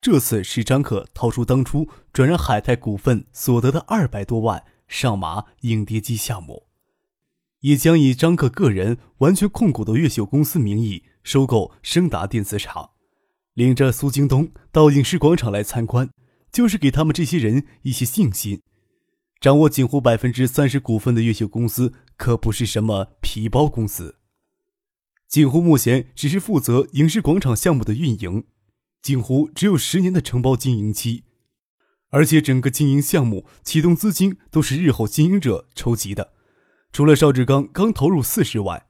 这次是张可掏出当初转让海泰股份所得的二百多万上马影碟机项目，也将以张可个人完全控股的越秀公司名义收购升达电子厂。领着苏京东到影视广场来参观，就是给他们这些人一些信心。掌握锦湖百分之三十股份的越秀公司可不是什么皮包公司。锦湖目前只是负责影视广场项目的运营。锦湖只有十年的承包经营期，而且整个经营项目启动资金都是日后经营者筹集的。除了邵志刚刚投入四十万，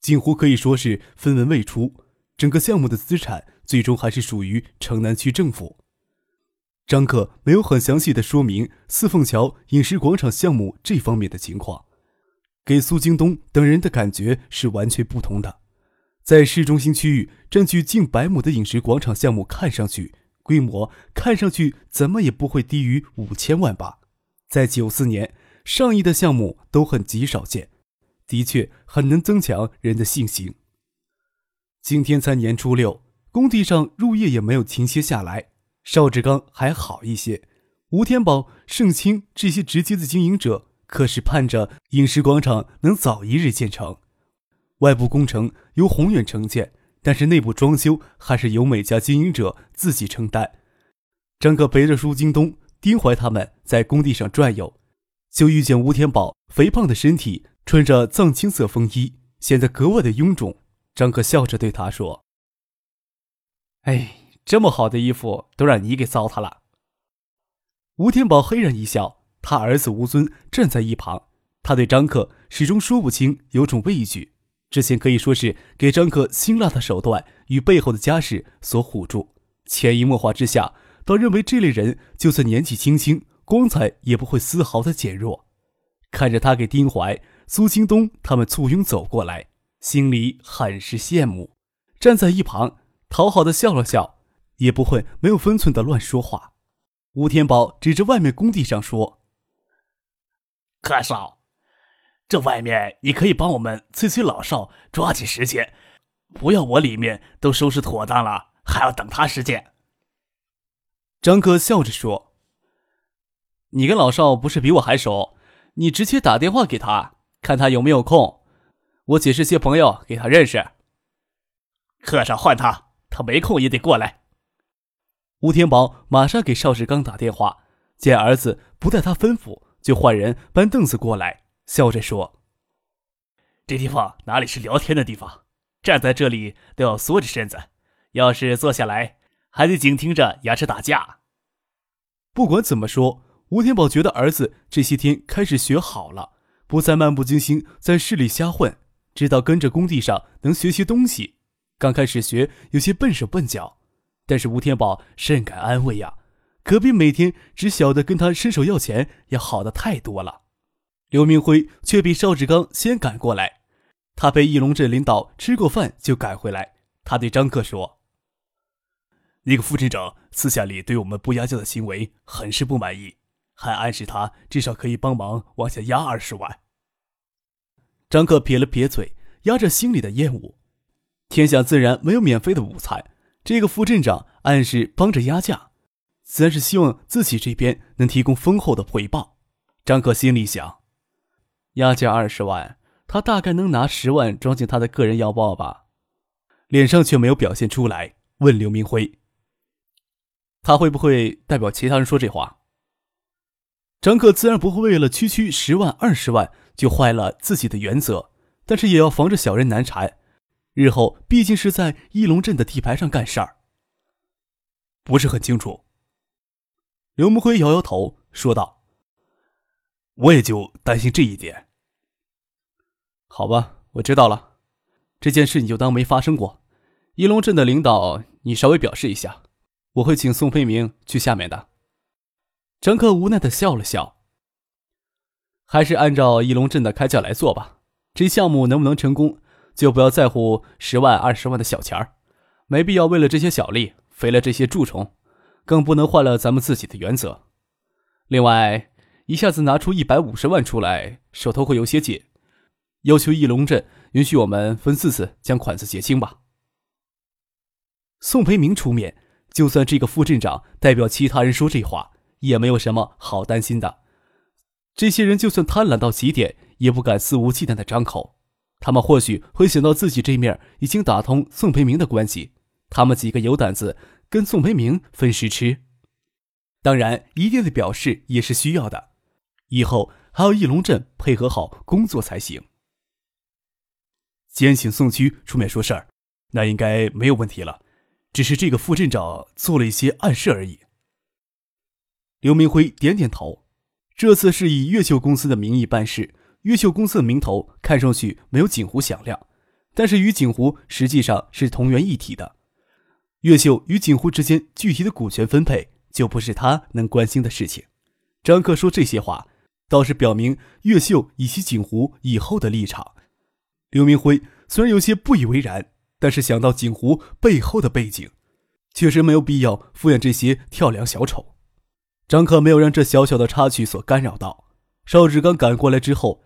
锦湖可以说是分文未出。整个项目的资产最终还是属于城南区政府。张克没有很详细的说明四凤桥饮食广场项目这方面的情况，给苏京东等人的感觉是完全不同的。在市中心区域占据近百亩的饮食广场项目，看上去规模看上去怎么也不会低于五千万吧？在九四年，上亿的项目都很极少见，的确很能增强人的信心。今天才年初六，工地上入夜也没有停歇下来。邵志刚还好一些，吴天宝、盛清这些直接的经营者可是盼着饮食广场能早一日建成。外部工程由宏远承建，但是内部装修还是由每家经营者自己承担。张可陪着舒京东、丁怀他们在工地上转悠，就遇见吴天宝肥胖的身体，穿着藏青色风衣，显得格外的臃肿。张可笑着对他说：“哎，这么好的衣服都让你给糟蹋了。”吴天宝嘿然一笑，他儿子吴尊站在一旁，他对张克始终说不清，有种畏惧。之前可以说是给张克辛辣的手段与背后的家世所唬住，潜移默化之下，倒认为这类人就算年纪轻轻，光彩也不会丝毫的减弱。看着他给丁怀、苏京东他们簇拥走过来，心里很是羡慕。站在一旁讨好的笑了笑，也不会没有分寸的乱说话。吴天宝指着外面工地上说：“柯少。”这外面你可以帮我们催催老少，抓紧时间，不要我里面都收拾妥当了，还要等他时间。张哥笑着说：“你跟老邵不是比我还熟，你直接打电话给他，看他有没有空。我解释些朋友给他认识。课上换他，他没空也得过来。”吴天宝马上给邵志刚打电话，见儿子不待他吩咐，就换人搬凳子过来。笑着说：“这地方哪里是聊天的地方？站在这里都要缩着身子，要是坐下来，还得紧听着牙齿打架。”不管怎么说，吴天宝觉得儿子这些天开始学好了，不再漫不经心在市里瞎混，知道跟着工地上能学些东西。刚开始学有些笨手笨脚，但是吴天宝甚感安慰呀，可比每天只晓得跟他伸手要钱要好的太多了。刘明辉却比邵志刚先赶过来，他陪义龙镇领导吃过饭就赶回来。他对张克说：“那个副镇长私下里对我们不压价的行为很是不满意，还暗示他至少可以帮忙往下压二十万。”张克撇了撇嘴，压着心里的厌恶。天下自然没有免费的午餐，这个副镇长暗示帮着压价，自然是希望自己这边能提供丰厚的回报。张克心里想。押价二十万，他大概能拿十万装进他的个人腰包吧，脸上却没有表现出来。问刘明辉：“他会不会代表其他人说这话？”张克自然不会为了区区十万二十万就坏了自己的原则，但是也要防着小人难缠。日后毕竟是在义龙镇的地盘上干事儿，不是很清楚。刘明辉摇摇头说道：“我也就担心这一点。”好吧，我知道了，这件事你就当没发生过。一龙镇的领导，你稍微表示一下，我会请宋飞明去下面的。张克无奈的笑了笑。还是按照翼龙镇的开价来做吧。这项目能不能成功，就不要在乎十万、二十万的小钱儿，没必要为了这些小利肥了这些蛀虫，更不能坏了咱们自己的原则。另外，一下子拿出一百五十万出来，手头会有些紧，要求翼龙镇允许我们分四次将款子结清吧。宋培明出面，就算这个副镇长代表其他人说这话，也没有什么好担心的。这些人就算贪婪到极点。也不敢肆无忌惮的张口，他们或许会想到自己这面已经打通宋培明的关系，他们几个有胆子跟宋培明分食吃。当然，一定的表示也是需要的，以后还要翼龙镇配合好工作才行。先请宋区出面说事儿，那应该没有问题了，只是这个副镇长做了一些暗示而已。刘明辉点点头，这次是以越秀公司的名义办事。越秀公司的名头看上去没有锦湖响亮，但是与锦湖实际上是同源一体的。越秀与锦湖之间具体的股权分配就不是他能关心的事情。张克说这些话，倒是表明越秀以及锦湖以后的立场。刘明辉虽然有些不以为然，但是想到锦湖背后的背景，确实没有必要敷衍这些跳梁小丑。张克没有让这小小的插曲所干扰到。邵志刚赶过来之后。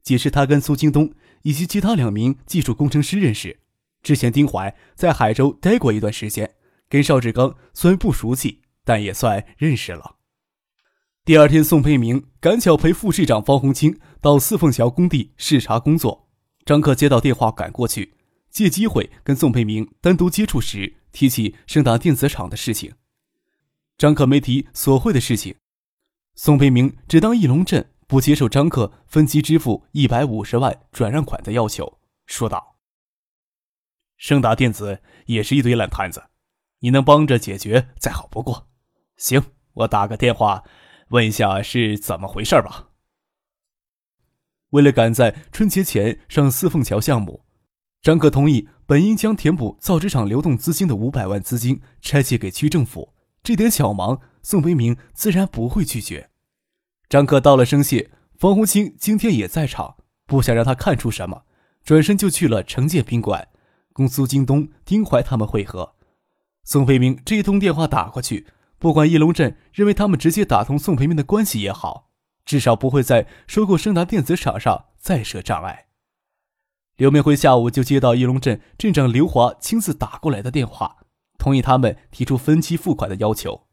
解释，他跟苏京东以及其他两名技术工程师认识。之前丁怀在海州待过一段时间，跟邵志刚虽然不熟悉，但也算认识了。第二天，宋培明赶巧陪副市长方红清到四凤桥工地视察工作。张克接到电话赶过去，借机会跟宋培明单独接触时，提起盛达电子厂的事情。张克没提索贿的事情，宋培明只当翼龙镇。不接受张克分期支付一百五十万转让款的要求，说道：“盛达电子也是一堆烂摊子，你能帮着解决再好不过。行，我打个电话问一下是怎么回事吧。”为了赶在春节前上四凤桥项目，张克同意本应将填补造纸厂流动资金的五百万资金拆借给区政府，这点小忙，宋维明自然不会拒绝。张克道了声谢，方红清今天也在场，不想让他看出什么，转身就去了城建宾馆，跟苏京东、丁怀他们会合。宋飞明这一通电话打过去，不管翼龙镇认为他们直接打通宋培明的关系也好，至少不会在收购盛达电子厂上再设障碍。刘明辉下午就接到翼龙镇镇长刘华亲自打过来的电话，同意他们提出分期付款的要求。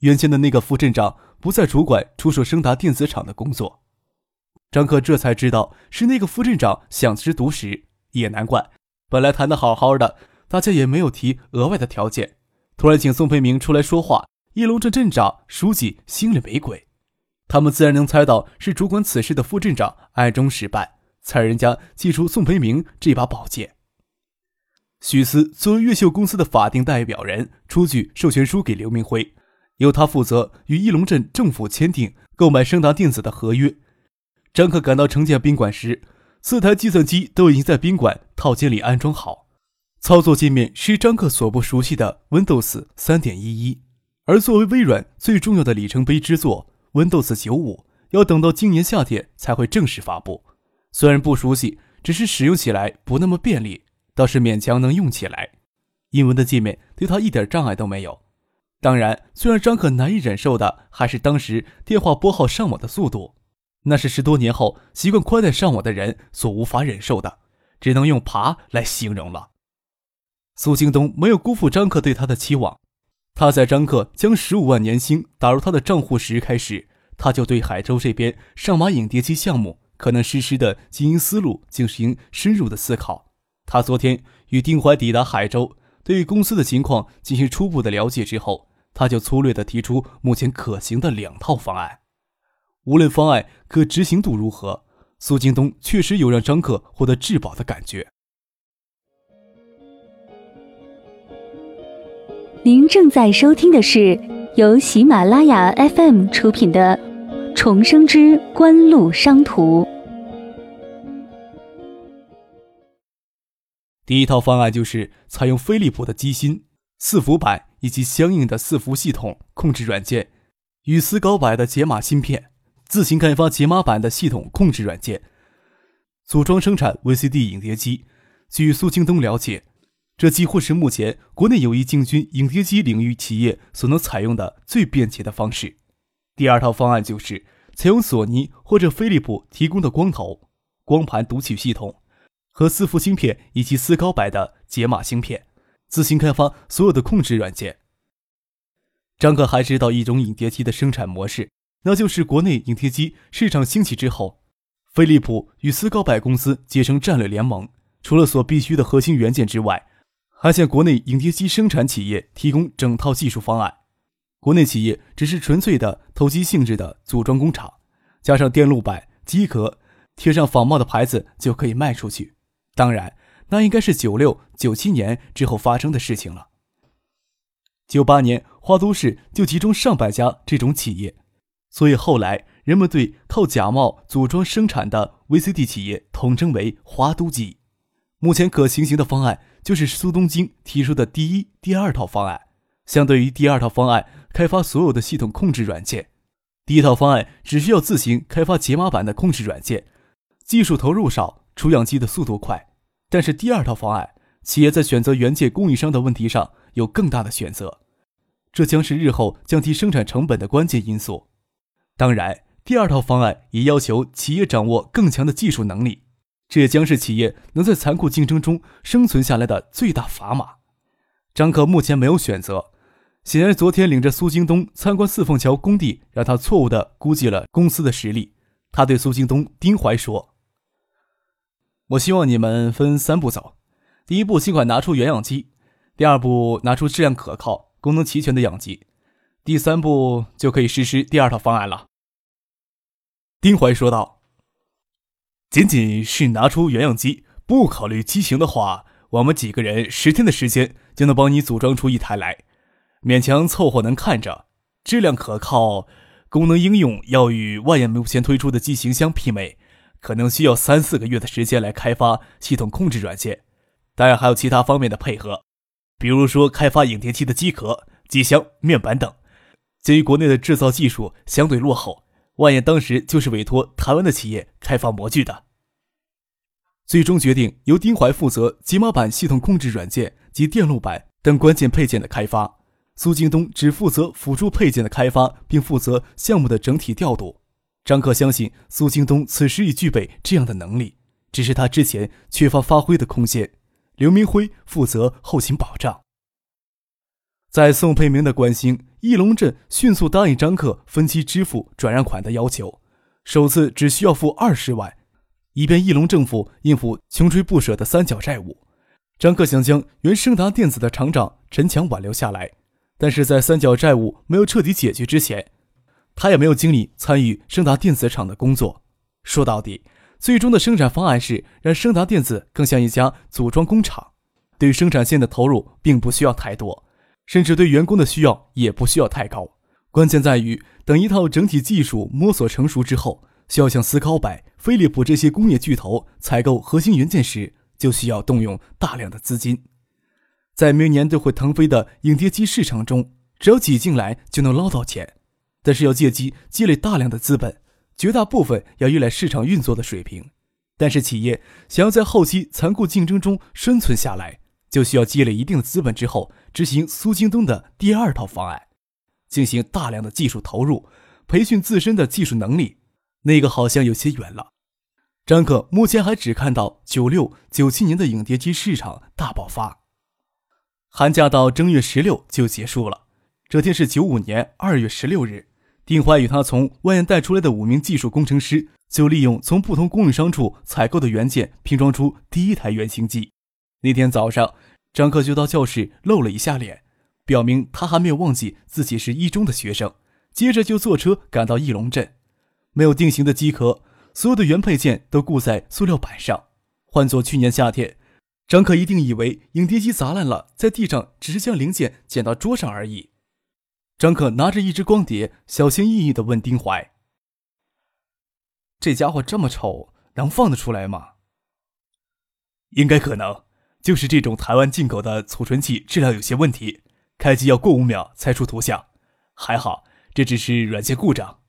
原先的那个副镇长。不再主管出售升达电子厂的工作，张克这才知道是那个副镇长想吃独食，也难怪。本来谈的好好的，大家也没有提额外的条件，突然请宋培明出来说话，翼龙镇镇长、书记心里没鬼，他们自然能猜到是主管此事的副镇长暗中使绊，才人家祭出宋培明这把宝剑。许思作为越秀公司的法定代表人，出具授权书给刘明辉。由他负责与翼龙镇政府签订购买升达电子的合约。张克赶到城建宾馆时，四台计算机都已经在宾馆套间里安装好，操作界面是张克所不熟悉的 Windows 3.11，而作为微软最重要的里程碑之作 Windows 95，要等到今年夏天才会正式发布。虽然不熟悉，只是使用起来不那么便利，倒是勉强能用起来。英文的界面对他一点障碍都没有。当然，最让张可难以忍受的还是当时电话拨号上网的速度，那是十多年后习惯宽带上网的人所无法忍受的，只能用“爬”来形容了。苏京东没有辜负张克对他的期望，他在张克将十五万年薪打入他的账户时开始，他就对海州这边上马影碟机项目可能实施的经营思路进行深入的思考。他昨天与丁怀抵达海州。对于公司的情况进行初步的了解之后，他就粗略地提出目前可行的两套方案。无论方案可执行度如何，苏京东确实有让张克获得质保的感觉。您正在收听的是由喜马拉雅 FM 出品的《重生之官路商途》。第一套方案就是采用飞利浦的机芯、伺服板以及相应的伺服系统控制软件与思高柏的解码芯片，自行开发解码版的系统控制软件，组装生产 VCD 影碟机。据苏京东了解，这几乎是目前国内有意进军影碟机领域企业所能采用的最便捷的方式。第二套方案就是采用索尼或者飞利浦提供的光头、光盘读取系统和四伏芯片以及思高柏的解码芯片，自行开发所有的控制软件。张克还知道一种影碟机的生产模式，那就是国内影碟机市场兴起之后，飞利浦与斯高柏公司结成战略联盟，除了所必需的核心元件之外，还向国内影碟机生产企业提供整套技术方案。国内企业只是纯粹的投机性质的组装工厂，加上电路板、机壳，贴上仿冒的牌子就可以卖出去。当然，那应该是九六、九七年之后发生的事情了。九八年，花都市就集中上百家这种企业，所以后来人们对靠假冒组装生产的 VCD 企业统称为“华都机”。目前可行行的方案就是苏东京提出的第一、第二套方案。相对于第二套方案，开发所有的系统控制软件，第一套方案只需要自行开发解码版的控制软件，技术投入少，出样机的速度快。但是第二套方案，企业在选择元件供应商的问题上。有更大的选择，这将是日后降低生产成本的关键因素。当然，第二套方案也要求企业掌握更强的技术能力，这也将是企业能在残酷竞争中生存下来的最大砝码。张可目前没有选择，显然昨天领着苏京东参观四凤桥工地，让他错误的估计了公司的实力。他对苏京东、丁怀说：“我希望你们分三步走，第一步尽快拿出原样机。”第二步，拿出质量可靠、功能齐全的样机；第三步，就可以实施第二套方案了。丁怀说道：“仅仅是拿出原样机，不考虑机型的话，我们几个人十天的时间就能帮你组装出一台来，勉强凑合能看着。质量可靠、功能应用要与万业目前推出的机型相媲美，可能需要三四个月的时间来开发系统控制软件，当然还有其他方面的配合。”比如说，开发影碟机的机壳、机箱、面板等，鉴于国内的制造技术相对落后，万业当时就是委托台湾的企业开发模具的。最终决定由丁怀负责解码板系统控制软件及电路板等关键配件的开发，苏京东只负责辅助配件的开发，并负责项目的整体调度。张克相信苏京东此时已具备这样的能力，只是他之前缺乏发挥的空间。刘明辉负责后勤保障。在宋佩明的关心，翼龙镇迅速答应张克分期支付转让款的要求，首次只需要付二十万，以便翼龙政府应付穷追不舍的三角债务。张克想将原盛达电子的厂长陈强挽留下来，但是在三角债务没有彻底解决之前，他也没有精力参与盛达电子厂的工作。说到底。最终的生产方案是让升达电子更像一家组装工厂，对生产线的投入并不需要太多，甚至对员工的需要也不需要太高。关键在于等一套整体技术摸索成熟之后，需要向斯高柏、飞利浦这些工业巨头采购核心元件时，就需要动用大量的资金。在明年都会腾飞的影碟机市场中，只要挤进来就能捞到钱，但是要借机积累大量的资本。绝大部分要依赖市场运作的水平，但是企业想要在后期残酷竞争中生存下来，就需要积累一定的资本之后，执行苏京东的第二套方案，进行大量的技术投入，培训自身的技术能力。那个好像有些远了。张克目前还只看到九六、九七年的影碟机市场大爆发，寒假到正月十六就结束了。这天是九五年二月十六日。丁怀与他从外院带出来的五名技术工程师，就利用从不同供应商处采购的元件拼装出第一台原型机。那天早上，张克就到教室露了一下脸，表明他还没有忘记自己是一中的学生。接着就坐车赶到翼龙镇。没有定型的机壳，所有的原配件都固在塑料板上。换做去年夏天，张克一定以为影碟机砸烂了，在地上只是将零件捡到桌上而已。张克拿着一只光碟，小心翼翼地问丁怀：“这家伙这么丑，能放得出来吗？”“应该可能，就是这种台湾进口的储存器质量有些问题，开机要过五秒才出图像。还好，这只是软件故障。”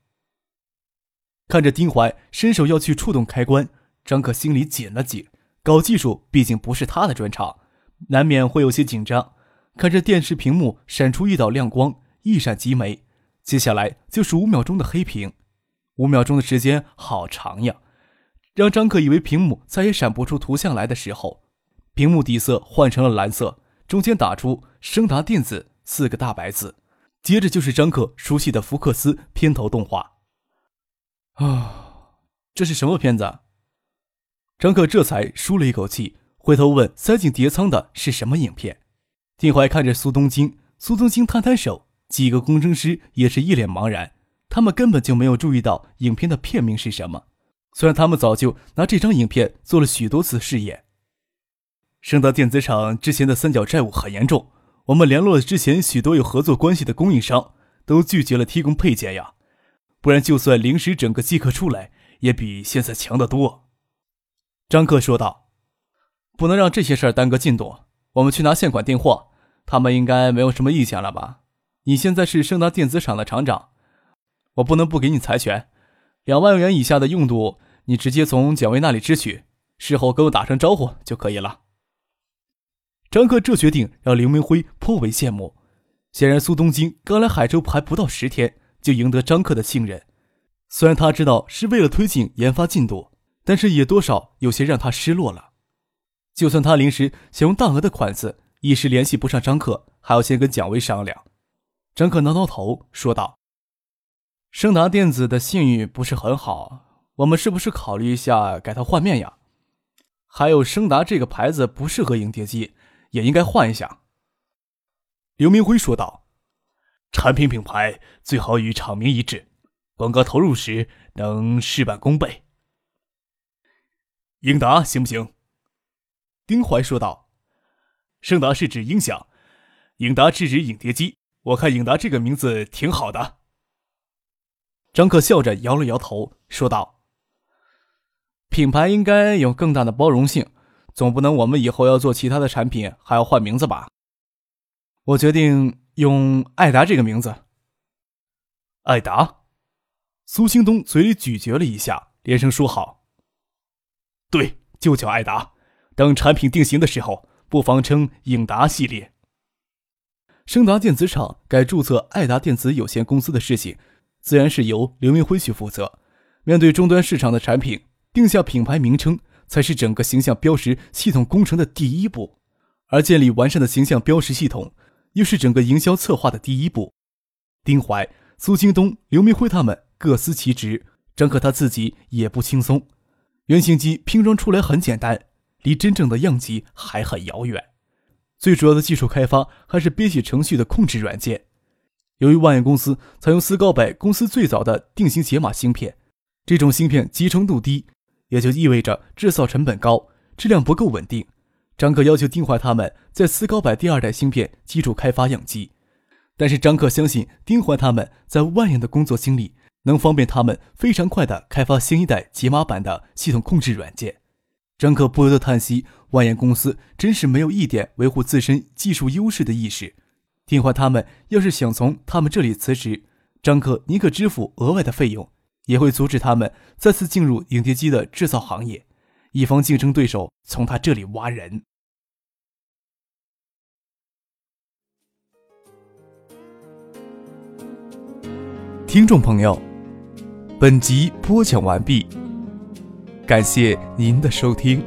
看着丁怀伸手要去触动开关，张可心里紧了紧。搞技术毕竟不是他的专长，难免会有些紧张。看着电视屏幕闪出一道亮光，一闪即没，接下来就是五秒钟的黑屏。五秒钟的时间好长呀！让张可以为屏幕再也闪不出图像来的时候，屏幕底色换成了蓝色，中间打出“升达电子”四个大白字，接着就是张可熟悉的福克斯片头动画。啊，这是什么片子？张可这才舒了一口气，回头问：“塞进碟仓的是什么影片？”丁怀看着苏东京，苏东京摊摊手，几个工程师也是一脸茫然，他们根本就没有注意到影片的片名是什么。虽然他们早就拿这张影片做了许多次试验。盛达电子厂之前的三角债务很严重，我们联络了之前许多有合作关系的供应商，都拒绝了提供配件呀。不然，就算临时整个机壳出来，也比现在强得多。张克说道：“不能让这些事儿耽搁进度，我们去拿现款订货，他们应该没有什么意见了吧？你现在是盛达电子厂的厂长，我不能不给你财权。两万元以下的用度，你直接从蒋薇那里支取，事后跟我打声招呼就可以了。”张克这决定让刘明辉颇为羡慕。显然，苏东京刚来海州还不到十天，就赢得张克的信任。虽然他知道是为了推进研发进度。但是也多少有些让他失落了。就算他临时想用大额的款子，一时联系不上张克，还要先跟蒋薇商量。张克挠挠头说道：“盛达电子的信誉不是很好，我们是不是考虑一下改头换面呀？还有，盛达这个牌子不适合影碟机，也应该换一下。”刘明辉说道：“产品品牌最好与厂名一致，广告投入时能事半功倍。”英达行不行？丁怀说道：“盛达是指音响，英达是指影碟机。我看英达这个名字挺好的。”张克笑着摇了摇头，说道：“品牌应该有更大的包容性，总不能我们以后要做其他的产品还要换名字吧？我决定用爱达这个名字。”爱达，苏兴东嘴里咀嚼了一下，连声说好。对，就叫爱达。等产品定型的时候，不妨称影达系列。升达电子厂改注册爱达电子有限公司的事情，自然是由刘明辉去负责。面对终端市场的产品，定下品牌名称才是整个形象标识系统工程的第一步，而建立完善的形象标识系统，又是整个营销策划的第一步。丁怀、苏京东、刘明辉他们各司其职，张可他自己也不轻松。原型机拼装出来很简单，离真正的样机还很遥远。最主要的技术开发还是编写程序的控制软件。由于万源公司采用斯高柏公司最早的定型解码芯片，这种芯片集成度低，也就意味着制造成本高，质量不够稳定。张克要求丁怀他们在斯高柏第二代芯片基础开发样机，但是张克相信丁怀他们在万源的工作经历。能方便他们非常快的开发新一代解码版的系统控制软件。张克不由得叹息：万源公司真是没有一点维护自身技术优势的意识。丁怀他们要是想从他们这里辞职，张克宁可支付额外的费用，也会阻止他们再次进入影碟机的制造行业，以防竞争对手从他这里挖人。听众朋友。本集播讲完毕，感谢您的收听。